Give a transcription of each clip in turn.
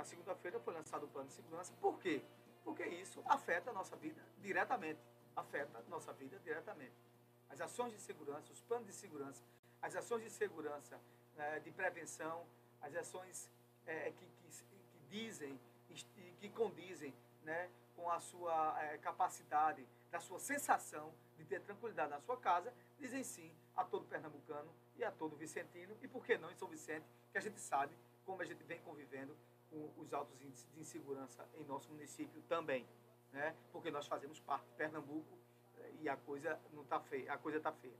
na segunda-feira foi lançado o plano de segurança. Por quê? Porque isso afeta a nossa vida diretamente. Afeta a nossa vida diretamente. As ações de segurança, os planos de segurança, as ações de segurança, né, de prevenção, as ações é, que, que, que, dizem que condizem né, com a sua é, capacidade, da sua sensação de ter tranquilidade na sua casa, dizem sim a todo pernambucano e a todo vicentino, e por que não em São Vicente, que a gente sabe como a gente vem convivendo com os altos índices de insegurança em nosso município também, né? porque nós fazemos parte de Pernambuco eh, e a coisa não está feia, a coisa está feia.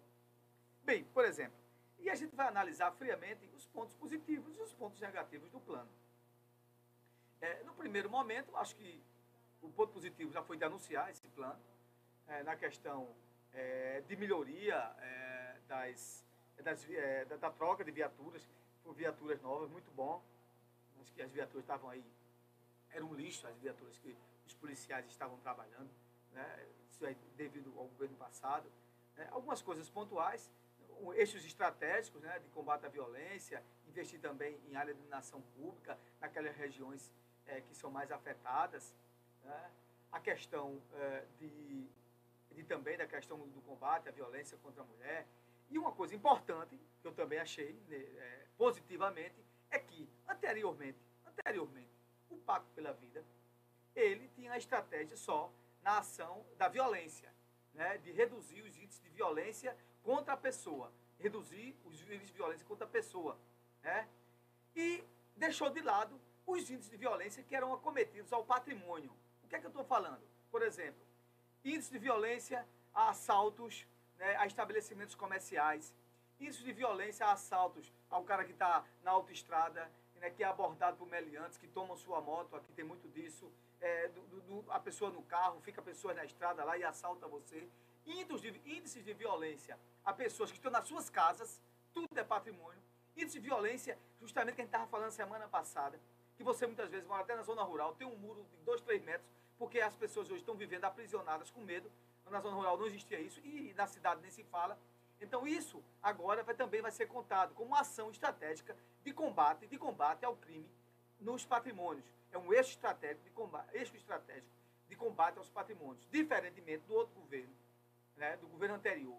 Bem, por exemplo, e a gente vai analisar friamente os pontos positivos e os pontos negativos do plano. É, no primeiro momento, acho que o ponto positivo já foi de anunciar esse plano, é, na questão é, de melhoria das, das da, da troca de viaturas, por viaturas novas, muito bom. Que as viaturas estavam aí, era um lixo as viaturas que os policiais estavam trabalhando, né? isso é devido ao governo passado. Né? Algumas coisas pontuais, eixos estratégicos né, de combate à violência, investir também em área de iluminação pública, naquelas regiões é, que são mais afetadas. Né? A questão é, de, de também da questão do combate à violência contra a mulher. E uma coisa importante, que eu também achei é, positivamente, anteriormente, anteriormente, o Pacto pela Vida, ele tinha a estratégia só na ação da violência, né, de reduzir os índices de violência contra a pessoa, reduzir os índices de violência contra a pessoa, né, e deixou de lado os índices de violência que eram acometidos ao patrimônio. O que é que eu estou falando? Por exemplo, índice de violência a assaltos né, a estabelecimentos comerciais, índice de violência a assaltos ao cara que está na autoestrada, né, que é abordado por meliantes, que tomam sua moto, aqui tem muito disso, é, do, do, a pessoa no carro, fica a pessoa na estrada lá e assalta você. Índices de, índices de violência a pessoas que estão nas suas casas, tudo é patrimônio. Índice de violência, justamente que a gente estava falando semana passada, que você muitas vezes mora até na zona rural, tem um muro de 2, 3 metros, porque as pessoas hoje estão vivendo aprisionadas com medo. Na zona rural não existia isso, e na cidade nem se fala. Então isso agora vai, também vai ser contado como uma ação estratégica de combate, de combate ao crime nos patrimônios. É um eixo estratégico de combate, eixo estratégico de combate aos patrimônios, diferentemente do outro governo, né, do governo anterior,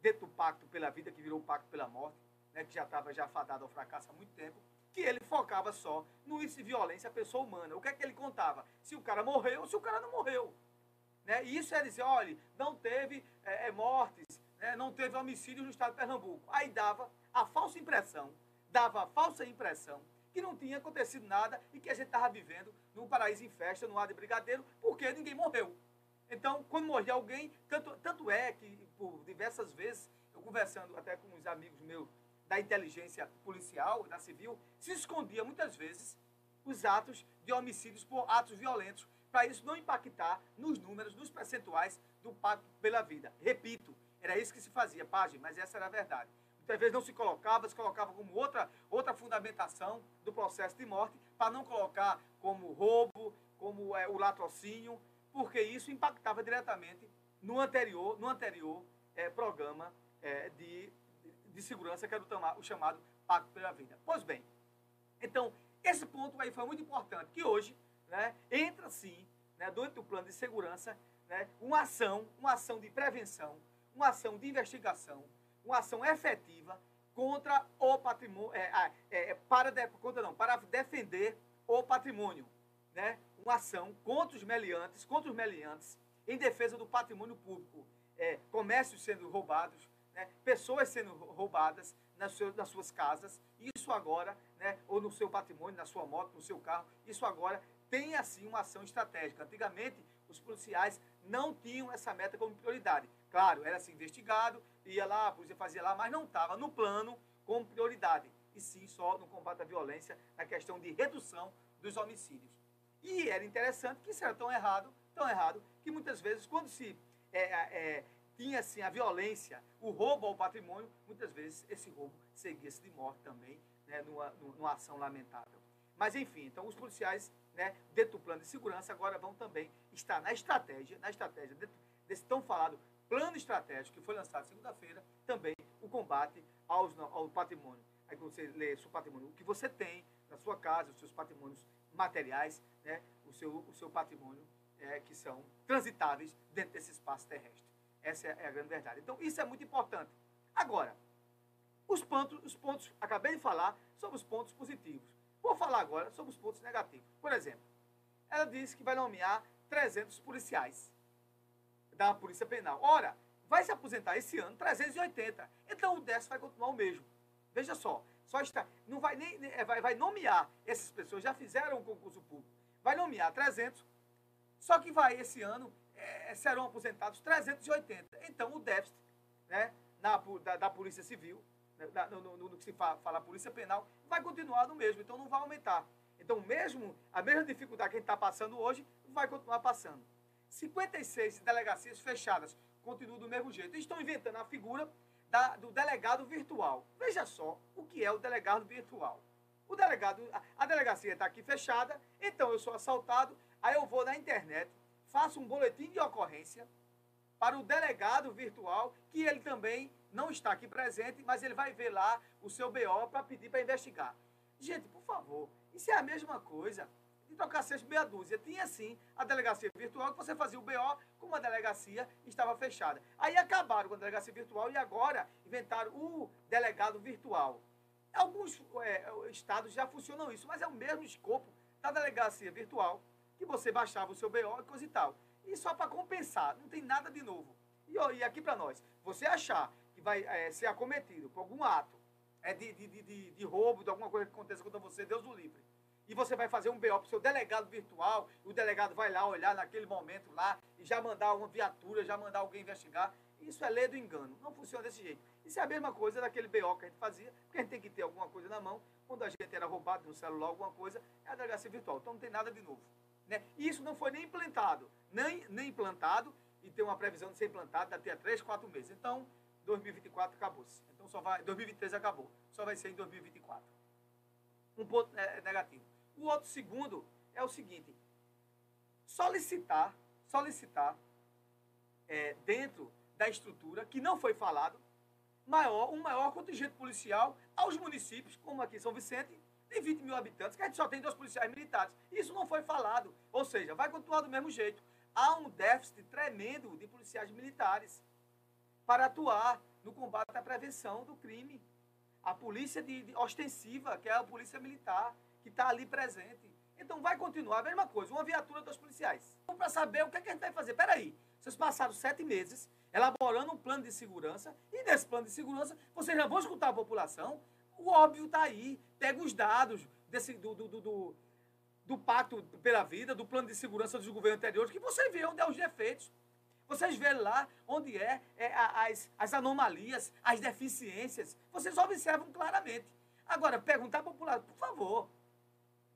dentro do pacto pela vida que virou o pacto pela morte, né, que já estava já fadado ao fracasso há muito tempo, que ele focava só no violência à pessoa humana. O que é que ele contava? Se o cara morreu ou se o cara não morreu. Né? E isso é dizer, olha, não teve é, mortes, né, não teve homicídio no estado de Pernambuco. Aí dava a falsa impressão, dava a falsa impressão que não tinha acontecido nada e que a gente estava vivendo num paraíso em festa, no ar de brigadeiro, porque ninguém morreu. Então, quando morria alguém, tanto, tanto é que por diversas vezes, eu conversando até com uns amigos meus da inteligência policial, da civil, se escondia muitas vezes os atos de homicídios por atos violentos, para isso não impactar nos números, nos percentuais do pacto pela vida. Repito, era isso que se fazia, página, mas essa era a verdade. Muitas vezes não se colocava, se colocava como outra, outra fundamentação do processo de morte, para não colocar como roubo, como é, o latrocínio, porque isso impactava diretamente no anterior, no anterior é, programa é, de, de segurança, que era o, chamado Pacto pela Vida. Pois bem, então, esse ponto aí foi muito importante, que hoje né, entra sim, né, dentro do plano de segurança, né, uma ação, uma ação de prevenção, uma ação de investigação, uma ação efetiva contra o patrimônio, é, é, é, para, de, contra, não, para defender o patrimônio. Né? Uma ação contra os meliantes, contra os meliantes, em defesa do patrimônio público. É, comércios sendo roubados, né? pessoas sendo roubadas nas, suas, nas suas casas, isso agora, né? ou no seu patrimônio, na sua moto, no seu carro, isso agora tem assim uma ação estratégica. Antigamente, os policiais não tinham essa meta como prioridade. Claro, era assim, investigado, ia lá, a polícia fazia lá, mas não estava no plano como prioridade. E sim só no combate à violência, na questão de redução dos homicídios. E era interessante que isso era tão errado, tão errado, que muitas vezes, quando se é, é, tinha assim, a violência, o roubo ao patrimônio, muitas vezes esse roubo seguia-se de morte também, né, numa, numa ação lamentável. Mas enfim, então os policiais, né, dentro do plano de segurança, agora vão também estar na estratégia, na estratégia desse tão falado plano estratégico que foi lançado segunda-feira, também o combate aos, ao patrimônio. Aí você lê seu patrimônio, o que você tem na sua casa, os seus patrimônios materiais, né, o, seu, o seu patrimônio, é, que são transitáveis dentro desse espaço terrestre. Essa é a grande verdade. Então, isso é muito importante. Agora, os pontos, os pontos, acabei de falar sobre os pontos positivos. Vou falar agora sobre os pontos negativos. Por exemplo, ela disse que vai nomear 300 policiais da Polícia Penal. Ora, vai se aposentar esse ano 380. Então o déficit vai continuar o mesmo. Veja só, só está, não vai nem é, vai, vai nomear essas pessoas já fizeram o concurso público. Vai nomear 300. Só que vai esse ano é, serão aposentados 380. Então o déficit, né, na, da, da Polícia Civil, no, no, no, que se fala, fala Polícia Penal, vai continuar no mesmo. Então não vai aumentar. Então mesmo a mesma dificuldade que a gente está passando hoje vai continuar passando. 56 delegacias fechadas continuam do mesmo jeito. Estão inventando a figura da, do delegado virtual. Veja só o que é o delegado virtual. O delegado, a, a delegacia está aqui fechada, então eu sou assaltado, aí eu vou na internet, faço um boletim de ocorrência para o delegado virtual, que ele também não está aqui presente, mas ele vai ver lá o seu BO para pedir para investigar. Gente, por favor, isso é a mesma coisa de trocar seis meia dúzia. Tinha sim a delegacia virtual, que você fazia o BO como a delegacia estava fechada. Aí acabaram com a delegacia virtual e agora inventaram o delegado virtual. Alguns é, estados já funcionam isso, mas é o mesmo escopo da delegacia virtual, que você baixava o seu BO e coisa e tal. E só para compensar, não tem nada de novo. E, e aqui para nós, você achar que vai é, ser acometido por algum ato é, de, de, de, de roubo, de alguma coisa que aconteça contra você, Deus o livre e você vai fazer um BO para o seu delegado virtual, o delegado vai lá olhar naquele momento lá e já mandar uma viatura, já mandar alguém investigar. Isso é lei do engano. Não funciona desse jeito. Isso é a mesma coisa daquele BO que a gente fazia, porque a gente tem que ter alguma coisa na mão. Quando a gente era roubado no celular, alguma coisa, é a delegacia virtual. Então não tem nada de novo. Né? E isso não foi nem implantado, nem, nem implantado, e tem uma previsão de ser implantado daqui a 3, 4 meses. Então, 2024 acabou-se. Então só vai. 2023 acabou. Só vai ser em 2024. Um ponto é, negativo. O outro segundo é o seguinte: solicitar, solicitar é, dentro da estrutura que não foi falado maior, um maior contingente policial aos municípios, como aqui São Vicente, de 20 mil habitantes, que a gente só tem dois policiais militares. Isso não foi falado. Ou seja, vai continuar do mesmo jeito. Há um déficit tremendo de policiais militares para atuar no combate à prevenção do crime. A polícia de, de ostensiva, que é a polícia militar, que está ali presente. Então vai continuar a mesma coisa, uma viatura dos policiais. Então, para saber o que, é que a gente vai fazer. Peraí, vocês passaram sete meses elaborando um plano de segurança, e nesse plano de segurança vocês já vão escutar a população. O óbvio está aí. Pega os dados desse, do, do, do, do, do Pacto pela Vida, do plano de segurança dos governos anteriores, que você vê onde é os defeitos. Vocês vê lá onde é, é as, as anomalias, as deficiências. Vocês observam claramente. Agora, perguntar à população, por favor,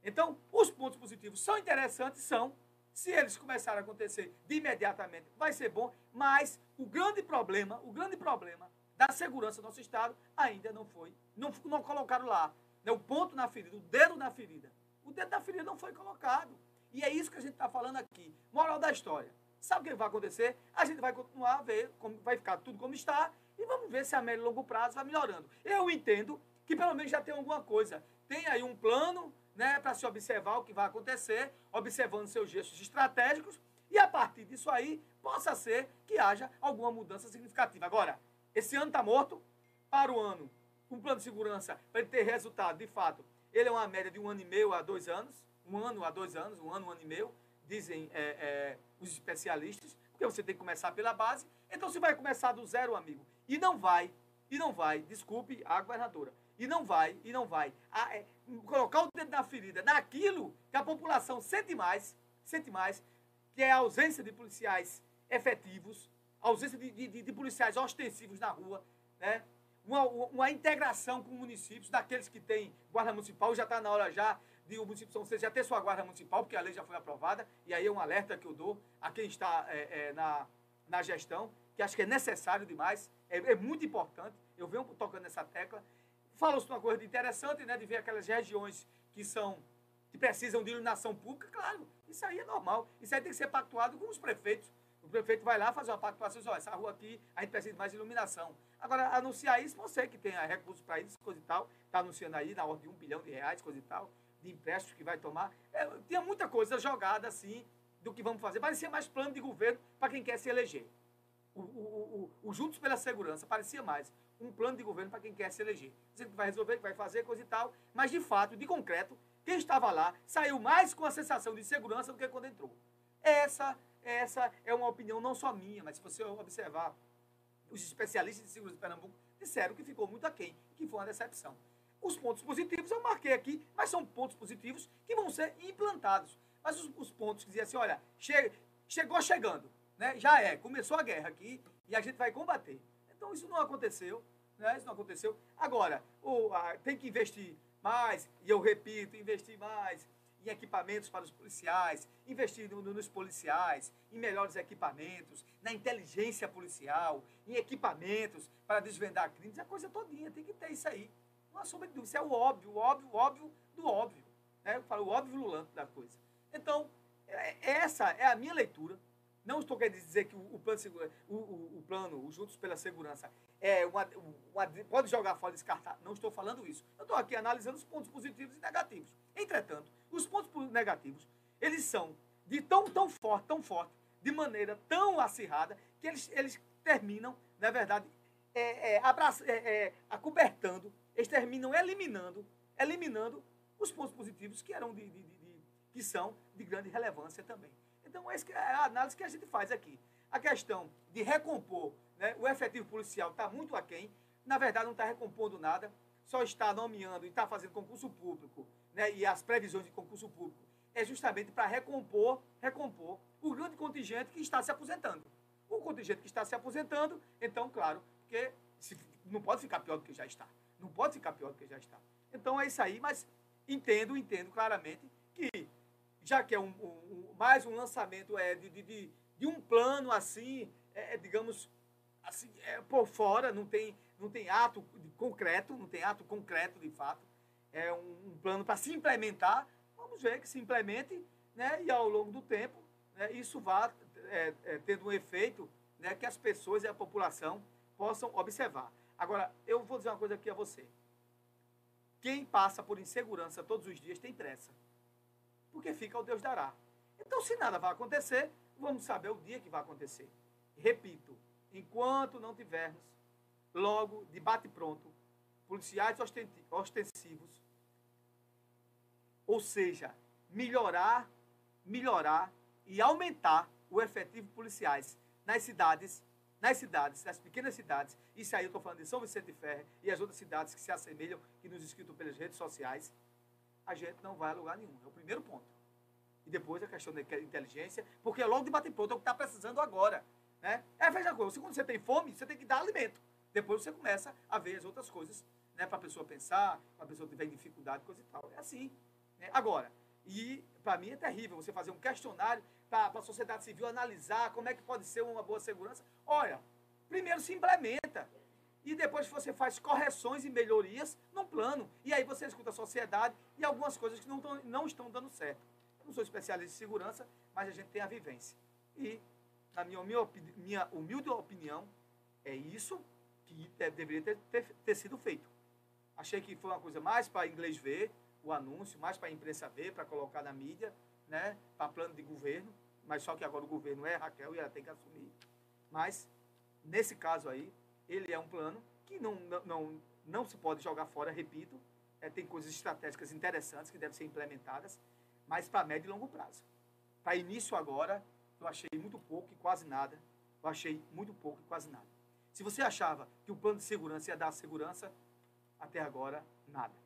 então, os pontos positivos são interessantes, são. Se eles começarem a acontecer de imediatamente, vai ser bom. Mas o grande problema, o grande problema da segurança do nosso Estado ainda não foi. Não, não colocaram lá. Né, o ponto na ferida, o dedo na ferida. O dedo na ferida não foi colocado. E é isso que a gente está falando aqui. Moral da história. Sabe o que vai acontecer? A gente vai continuar a ver, como vai ficar tudo como está, e vamos ver se a médio e longo prazo vai melhorando. Eu entendo que pelo menos já tem alguma coisa. Tem aí um plano, né, para se observar o que vai acontecer, observando seus gestos estratégicos, e a partir disso aí, possa ser que haja alguma mudança significativa. Agora, esse ano está morto, para o ano, um plano de segurança, para ele ter resultado, de fato, ele é uma média de um ano e meio a dois anos, um ano a dois anos, um ano, um ano e meio, dizem é, é, os especialistas, porque você tem que começar pela base, então você vai começar do zero, amigo, e não vai, e não vai, desculpe a governadora, e não vai, e não vai. A, é, colocar o dedo na ferida naquilo que a população sente mais, sente mais, que é a ausência de policiais efetivos, a ausência de, de, de policiais ostensivos na rua, né? Uma, uma, integração com municípios, daqueles que têm guarda municipal, já está na hora já de o município de São Vicente já ter sua guarda municipal, porque a lei já foi aprovada, e aí é um alerta que eu dou a quem está é, é, na, na gestão, que acho que é necessário demais, é, é muito importante, eu venho tocando nessa tecla, Falou-se uma coisa interessante, né, de ver aquelas regiões que são que precisam de iluminação pública, claro, isso aí é normal. Isso aí tem que ser pactuado com os prefeitos. O prefeito vai lá fazer uma pactuação olha, essa rua aqui a gente precisa de mais iluminação. Agora, anunciar isso, você que tem recursos para isso, coisa e tal, está anunciando aí na ordem de um bilhão de reais, coisa e tal, de empréstimos que vai tomar. É, tinha muita coisa jogada assim do que vamos fazer. Parecia mais plano de governo para quem quer se eleger. O, o, o, o, Juntos pela Segurança parecia mais um plano de governo para quem quer se eleger. Dizendo que vai resolver, que vai fazer, coisa e tal. Mas, de fato, de concreto, quem estava lá saiu mais com a sensação de segurança do que quando entrou. Essa, essa é uma opinião não só minha, mas se você observar, os especialistas de segurança de Pernambuco disseram que ficou muito aquém, que foi uma decepção. Os pontos positivos eu marquei aqui, mas são pontos positivos que vão ser implantados. Mas os, os pontos que diziam assim, olha, che, chegou chegando, né? já é, começou a guerra aqui e a gente vai combater. Então isso não aconteceu, né? isso não aconteceu. Agora, o, a, tem que investir mais, e eu repito, investir mais em equipamentos para os policiais, investir no, nos policiais, em melhores equipamentos, na inteligência policial, em equipamentos para desvendar crimes, a coisa todinha, tem que ter isso aí. Não há sombra de dúvida, isso é o óbvio, o óbvio, o óbvio do óbvio. Né? Eu falo o óbvio lulante da coisa. Então, é, essa é a minha leitura. Não estou querendo dizer que o, plano, o, o, o plano, o Juntos pela Segurança, é uma, uma, pode jogar fora descartar. Não estou falando isso. Eu estou aqui analisando os pontos positivos e negativos. Entretanto, os pontos negativos, eles são de tão, tão forte, tão forte, de maneira tão acirrada, que eles, eles terminam, na verdade, é, é, abraça, é, é acobertando, eles terminam eliminando, eliminando os pontos positivos que eram de, de, de, que são de grande relevância também. Então, essa é a análise que a gente faz aqui. A questão de recompor, né, o efetivo policial está muito aquém, na verdade não está recompondo nada, só está nomeando e está fazendo concurso público, né, e as previsões de concurso público, é justamente para recompor, recompor o grande contingente que está se aposentando. O contingente que está se aposentando, então, claro, porque não pode ficar pior do que já está. Não pode ficar pior do que já está. Então é isso aí, mas entendo, entendo claramente que, já que é um, um mais um lançamento é, de, de, de um plano assim, é, é, digamos, assim, é, por fora, não tem, não tem ato concreto, não tem ato concreto de fato, é um, um plano para se implementar, vamos ver que se implemente, né, e ao longo do tempo, né, isso vá é, é, tendo um efeito né, que as pessoas e a população possam observar. Agora, eu vou dizer uma coisa aqui a você. Quem passa por insegurança todos os dias tem pressa. Porque fica o Deus dará. Então, se nada vai acontecer, vamos saber o dia que vai acontecer. Repito, enquanto não tivermos logo de bate pronto policiais ostensivos, ou seja, melhorar, melhorar e aumentar o efetivo policiais nas cidades nas cidades, nas pequenas cidades, isso aí eu estou falando de São Vicente de Ferre e as outras cidades que se assemelham, que nos escritam pelas redes sociais, a gente não vai a lugar nenhum. É o primeiro ponto. E depois a questão da inteligência, porque é logo de bater pronto é o que está precisando agora. Né? É, veja coisa, quando você tem fome, você tem que dar alimento. Depois você começa a ver as outras coisas, né? Para a pessoa pensar, para a pessoa tiver dificuldade, coisa e tal. É assim. Né? Agora, e para mim é terrível você fazer um questionário para a sociedade civil analisar como é que pode ser uma boa segurança. Olha, primeiro se implementa. E depois você faz correções e melhorias no plano. E aí você escuta a sociedade e algumas coisas que não, tão, não estão dando certo. Eu não sou especialista em segurança, mas a gente tem a vivência. E, na minha, minha, minha humilde opinião, é isso que deveria ter, ter, ter sido feito. Achei que foi uma coisa mais para inglês ver o anúncio, mais para a imprensa ver, para colocar na mídia, né, para plano de governo mas só que agora o governo é Raquel e ela tem que assumir. Mas, nesse caso aí, ele é um plano que não, não, não, não se pode jogar fora, repito, é, tem coisas estratégicas interessantes que devem ser implementadas, mas para médio e longo prazo. Para início agora, eu achei muito pouco e quase nada. Eu achei muito pouco e quase nada. Se você achava que o plano de segurança ia dar segurança, até agora, nada.